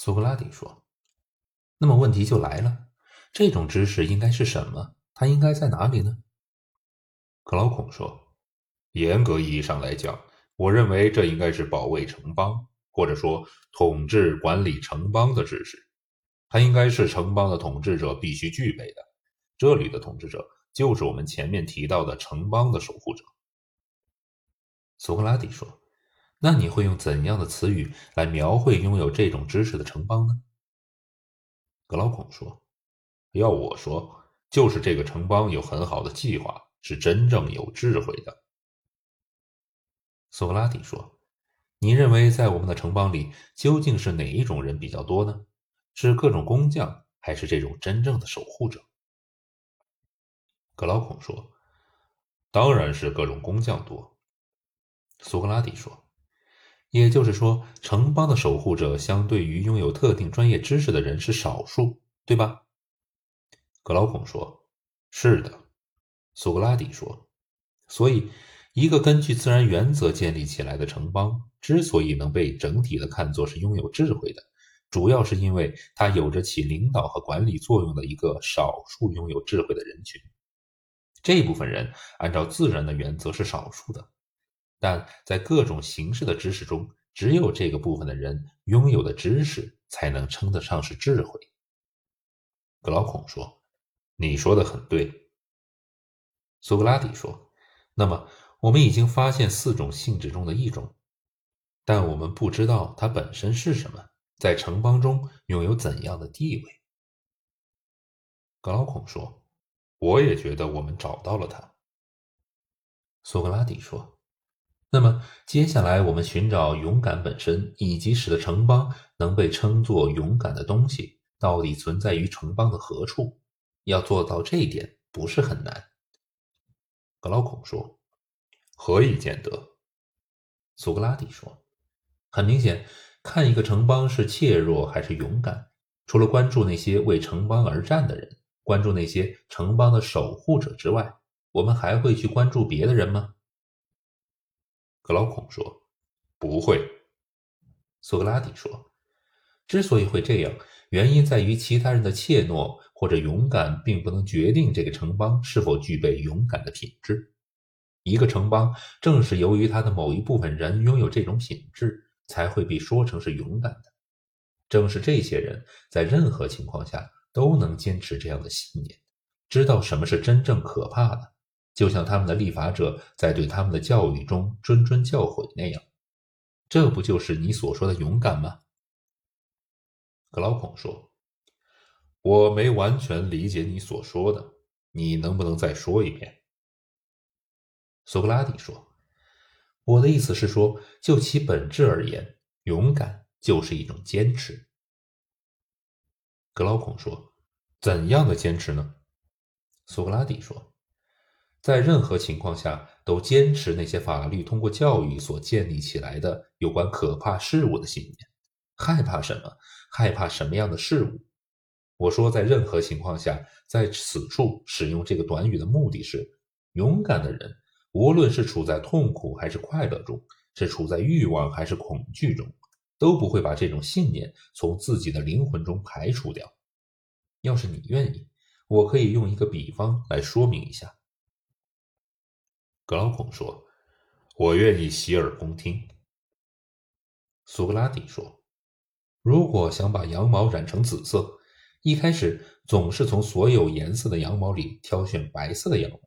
苏格拉底说：“那么问题就来了，这种知识应该是什么？它应该在哪里呢？”克劳孔说：“严格意义上来讲，我认为这应该是保卫城邦，或者说统治管理城邦的知识。它应该是城邦的统治者必须具备的。这里的统治者就是我们前面提到的城邦的守护者。”苏格拉底说：“那你会用怎样的词语来描绘拥有这种知识的城邦呢？”格劳孔说：“要我说，就是这个城邦有很好的计划，是真正有智慧的。”苏格拉底说：“你认为在我们的城邦里，究竟是哪一种人比较多呢？是各种工匠，还是这种真正的守护者？”格劳孔说：“当然是各种工匠多。”苏格拉底说：“也就是说，城邦的守护者相对于拥有特定专业知识的人是少数，对吧？”格劳孔说：“是的。”苏格拉底说：“所以，一个根据自然原则建立起来的城邦之所以能被整体的看作是拥有智慧的，主要是因为它有着起领导和管理作用的一个少数拥有智慧的人群。这部分人按照自然的原则是少数的。”但在各种形式的知识中，只有这个部分的人拥有的知识，才能称得上是智慧。格劳孔说：“你说的很对。”苏格拉底说：“那么，我们已经发现四种性质中的一种，但我们不知道它本身是什么，在城邦中拥有怎样的地位。”格劳孔说：“我也觉得我们找到了它。”苏格拉底说。那么接下来，我们寻找勇敢本身，以及使得城邦能被称作勇敢的东西，到底存在于城邦的何处？要做到这一点不是很难。格劳孔说：“何以见得？”苏格拉底说：“很明显，看一个城邦是怯弱还是勇敢，除了关注那些为城邦而战的人，关注那些城邦的守护者之外，我们还会去关注别的人吗？”格劳孔说：“不会。”苏格拉底说：“之所以会这样，原因在于其他人的怯懦或者勇敢，并不能决定这个城邦是否具备勇敢的品质。一个城邦正是由于它的某一部分人拥有这种品质，才会被说成是勇敢的。正是这些人在任何情况下都能坚持这样的信念，知道什么是真正可怕的。”就像他们的立法者在对他们的教育中谆谆教诲那样，这不就是你所说的勇敢吗？格劳孔说：“我没完全理解你所说的，你能不能再说一遍？”苏格拉底说：“我的意思是说，就其本质而言，勇敢就是一种坚持。”格劳孔说：“怎样的坚持呢？”苏格拉底说。在任何情况下，都坚持那些法律通过教育所建立起来的有关可怕事物的信念。害怕什么？害怕什么样的事物？我说，在任何情况下，在此处使用这个短语的目的是：勇敢的人，无论是处在痛苦还是快乐中，是处在欲望还是恐惧中，都不会把这种信念从自己的灵魂中排除掉。要是你愿意，我可以用一个比方来说明一下。格劳孔说：“我愿意洗耳恭听。”苏格拉底说：“如果想把羊毛染成紫色，一开始总是从所有颜色的羊毛里挑选白色的羊毛，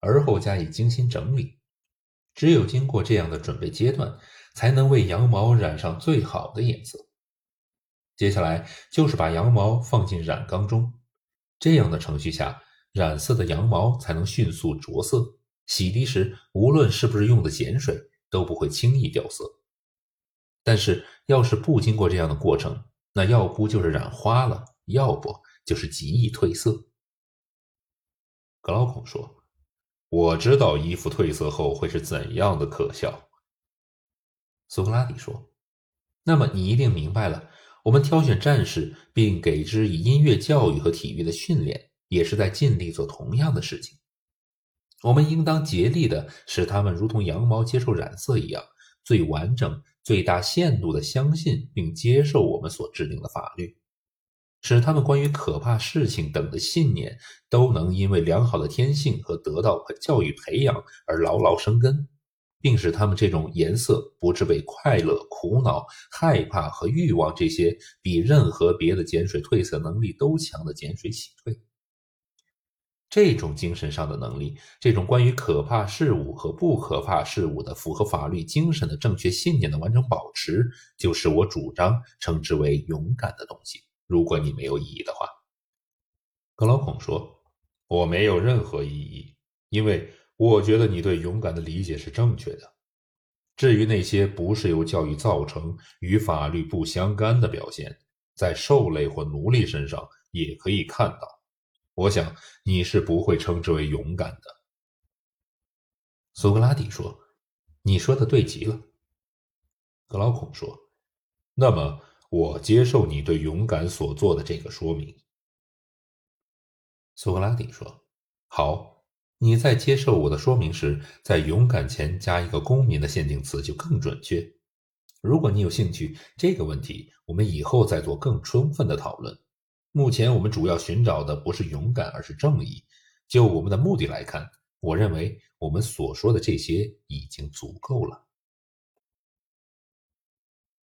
而后加以精心整理。只有经过这样的准备阶段，才能为羊毛染上最好的颜色。接下来就是把羊毛放进染缸中，这样的程序下，染色的羊毛才能迅速着色。”洗涤时，无论是不是用的碱水，都不会轻易掉色。但是，要是不经过这样的过程，那要不就是染花了，要不就是极易褪色。格劳孔说：“我知道衣服褪色后会是怎样的可笑。”苏格拉底说：“那么你一定明白了，我们挑选战士并给之以音乐教育和体育的训练，也是在尽力做同样的事情。”我们应当竭力的使他们如同羊毛接受染色一样，最完整、最大限度的相信并接受我们所制定的法律，使他们关于可怕事情等的信念都能因为良好的天性和得到教育培养而牢牢生根。并使他们这种颜色不致被快乐、苦恼、害怕和欲望这些比任何别的碱水褪色能力都强的碱水洗退。这种精神上的能力，这种关于可怕事物和不可怕事物的符合法律精神的正确信念的完整保持，就是我主张称之为勇敢的东西。如果你没有异议的话，格劳孔说：“我没有任何异议，因为。”我觉得你对勇敢的理解是正确的。至于那些不是由教育造成、与法律不相干的表现，在兽类或奴隶身上也可以看到。我想你是不会称之为勇敢的。苏格拉底说：“你说的对极了。”格劳孔说：“那么我接受你对勇敢所做的这个说明。”苏格拉底说：“好。”你在接受我的说明时，在“勇敢”前加一个“公民”的限定词就更准确。如果你有兴趣，这个问题我们以后再做更充分的讨论。目前我们主要寻找的不是勇敢，而是正义。就我们的目的来看，我认为我们所说的这些已经足够了。